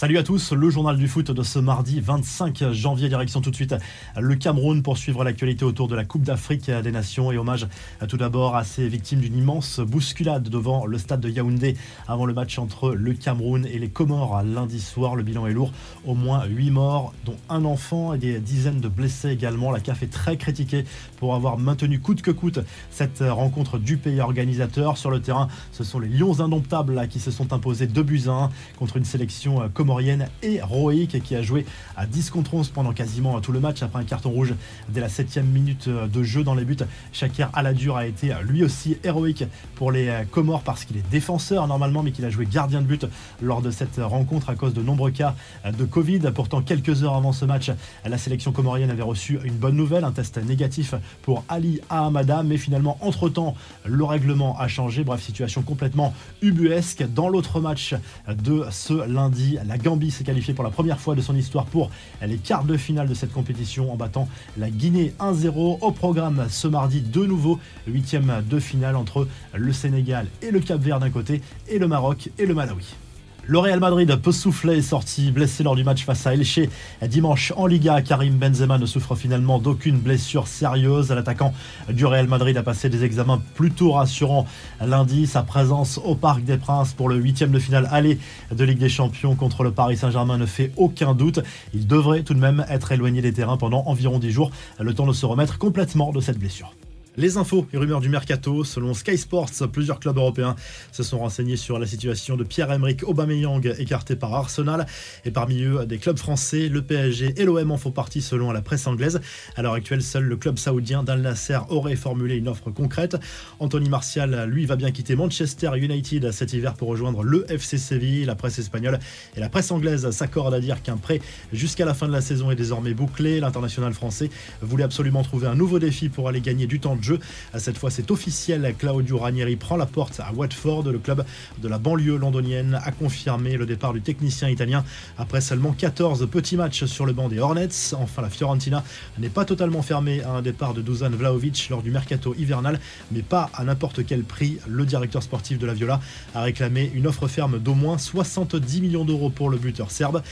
Salut à tous, le journal du foot de ce mardi 25 janvier, direction tout de suite le Cameroun pour suivre l'actualité autour de la Coupe d'Afrique des Nations et hommage tout d'abord à ces victimes d'une immense bousculade devant le stade de Yaoundé avant le match entre le Cameroun et les Comores lundi soir. Le bilan est lourd, au moins 8 morts, dont un enfant et des dizaines de blessés également. La CAF est très critiquée pour avoir maintenu coûte que coûte cette rencontre du pays organisateur. Sur le terrain, ce sont les Lions indomptables qui se sont imposés 2 buts à 1 contre une sélection comorienne héroïque qui a joué à 10 contre 11 pendant quasiment tout le match après un carton rouge dès la 7 minute de jeu dans les buts. Shakir Aladur a été lui aussi héroïque pour les Comores parce qu'il est défenseur normalement mais qu'il a joué gardien de but lors de cette rencontre à cause de nombreux cas de Covid. Pourtant quelques heures avant ce match, la sélection comorienne avait reçu une bonne nouvelle, un test négatif pour Ali Ahamada mais finalement entre-temps le règlement a changé. Bref, situation complètement ubuesque. Dans l'autre match de ce lundi, Gambie s'est qualifiée pour la première fois de son histoire pour les quarts de finale de cette compétition en battant la Guinée 1-0. Au programme ce mardi, de nouveau huitième de finale entre le Sénégal et le Cap Vert d'un côté et le Maroc et le Malawi. Le Real Madrid peut souffler, sorti blessé lors du match face à Elche dimanche en Liga. Karim Benzema ne souffre finalement d'aucune blessure sérieuse. L'attaquant du Real Madrid a passé des examens plutôt rassurants lundi. Sa présence au Parc des Princes pour le huitième de finale aller de Ligue des Champions contre le Paris Saint-Germain ne fait aucun doute. Il devrait tout de même être éloigné des terrains pendant environ 10 jours, le temps de se remettre complètement de cette blessure. Les infos et rumeurs du mercato, selon Sky Sports, plusieurs clubs européens se sont renseignés sur la situation de Pierre-Emerick Aubameyang écarté par Arsenal et parmi eux des clubs français, le PSG et l'OM en font partie selon la presse anglaise. À l'heure actuelle, seul le club saoudien d'Al Nasser aurait formulé une offre concrète. Anthony Martial, lui, va bien quitter Manchester United cet hiver pour rejoindre le FC Séville. La presse espagnole et la presse anglaise s'accordent à dire qu'un prêt jusqu'à la fin de la saison est désormais bouclé. L'international français voulait absolument trouver un nouveau défi pour aller gagner du temps jeu. Cette fois, c'est officiel. Claudio Ranieri prend la porte à Watford. Le club de la banlieue londonienne a confirmé le départ du technicien italien après seulement 14 petits matchs sur le banc des Hornets. Enfin, la Fiorentina n'est pas totalement fermée à un départ de Dusan Vlaovic lors du mercato hivernal, mais pas à n'importe quel prix. Le directeur sportif de la Viola a réclamé une offre ferme d'au moins 70 millions d'euros pour le buteur serbe.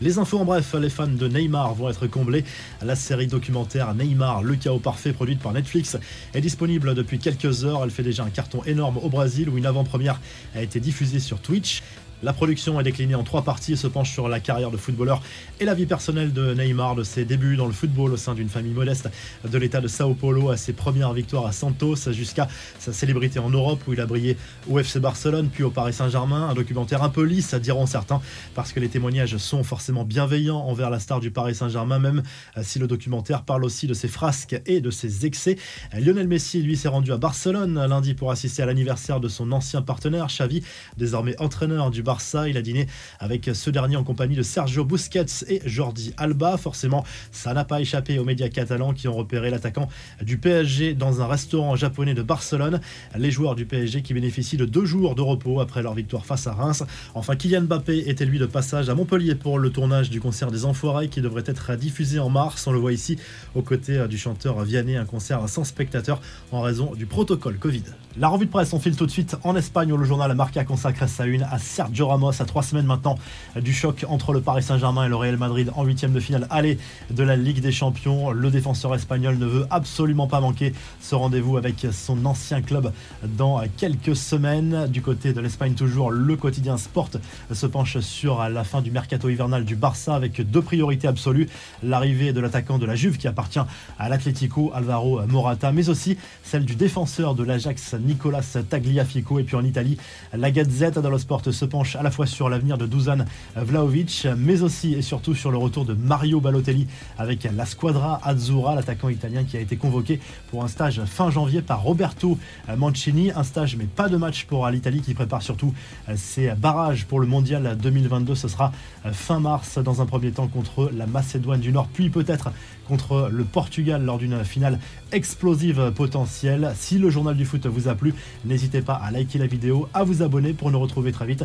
Les infos en bref, les fans de Neymar vont être comblés. La série documentaire Neymar, le chaos parfait, produite par Netflix, est disponible depuis quelques heures. Elle fait déjà un carton énorme au Brésil où une avant-première a été diffusée sur Twitch. La production est déclinée en trois parties et se penche sur la carrière de footballeur et la vie personnelle de Neymar, de ses débuts dans le football au sein d'une famille modeste de l'état de Sao Paulo à ses premières victoires à Santos jusqu'à sa célébrité en Europe où il a brillé au FC Barcelone puis au Paris Saint-Germain. Un documentaire un peu lisse, diront certains, parce que les témoignages sont forcément bienveillants envers la star du Paris Saint-Germain, même si le documentaire parle aussi de ses frasques et de ses excès. Lionel Messi, lui, s'est rendu à Barcelone lundi pour assister à l'anniversaire de son ancien partenaire, Xavi, désormais entraîneur du Barça. Il a dîné avec ce dernier en compagnie de Sergio Busquets et Jordi Alba. Forcément, ça n'a pas échappé aux médias catalans qui ont repéré l'attaquant du PSG dans un restaurant japonais de Barcelone. Les joueurs du PSG qui bénéficient de deux jours de repos après leur victoire face à Reims. Enfin, Kylian Mbappé était lui de passage à Montpellier pour le tournage du concert des Enfoirés qui devrait être diffusé en mars. On le voit ici aux côtés du chanteur Vianney, un concert sans spectateurs en raison du protocole Covid. La revue de presse, on file tout de suite en Espagne où le journal Marca consacre sa une à Sergio Ramos à trois semaines maintenant du choc entre le Paris Saint-Germain et le Real Madrid en huitième de finale aller de la Ligue des Champions. Le défenseur espagnol ne veut absolument pas manquer ce rendez-vous avec son ancien club dans quelques semaines. Du côté de l'Espagne toujours, le quotidien Sport se penche sur la fin du mercato hivernal du Barça avec deux priorités absolues. L'arrivée de l'attaquant de la Juve qui appartient à l'Atlético Alvaro Morata, mais aussi celle du défenseur de l'Ajax Nicolas Tagliafico. Et puis en Italie, la Gazette dello Sport se penche à la fois sur l'avenir de Dusan Vlaovic, mais aussi et surtout sur le retour de Mario Balotelli avec la Squadra Azzurra, l'attaquant italien qui a été convoqué pour un stage fin janvier par Roberto Mancini. Un stage mais pas de match pour l'Italie qui prépare surtout ses barrages pour le mondial 2022. Ce sera fin mars dans un premier temps contre la Macédoine du Nord, puis peut-être contre le Portugal lors d'une finale explosive potentielle. Si le journal du foot vous a plu, n'hésitez pas à liker la vidéo, à vous abonner pour nous retrouver très vite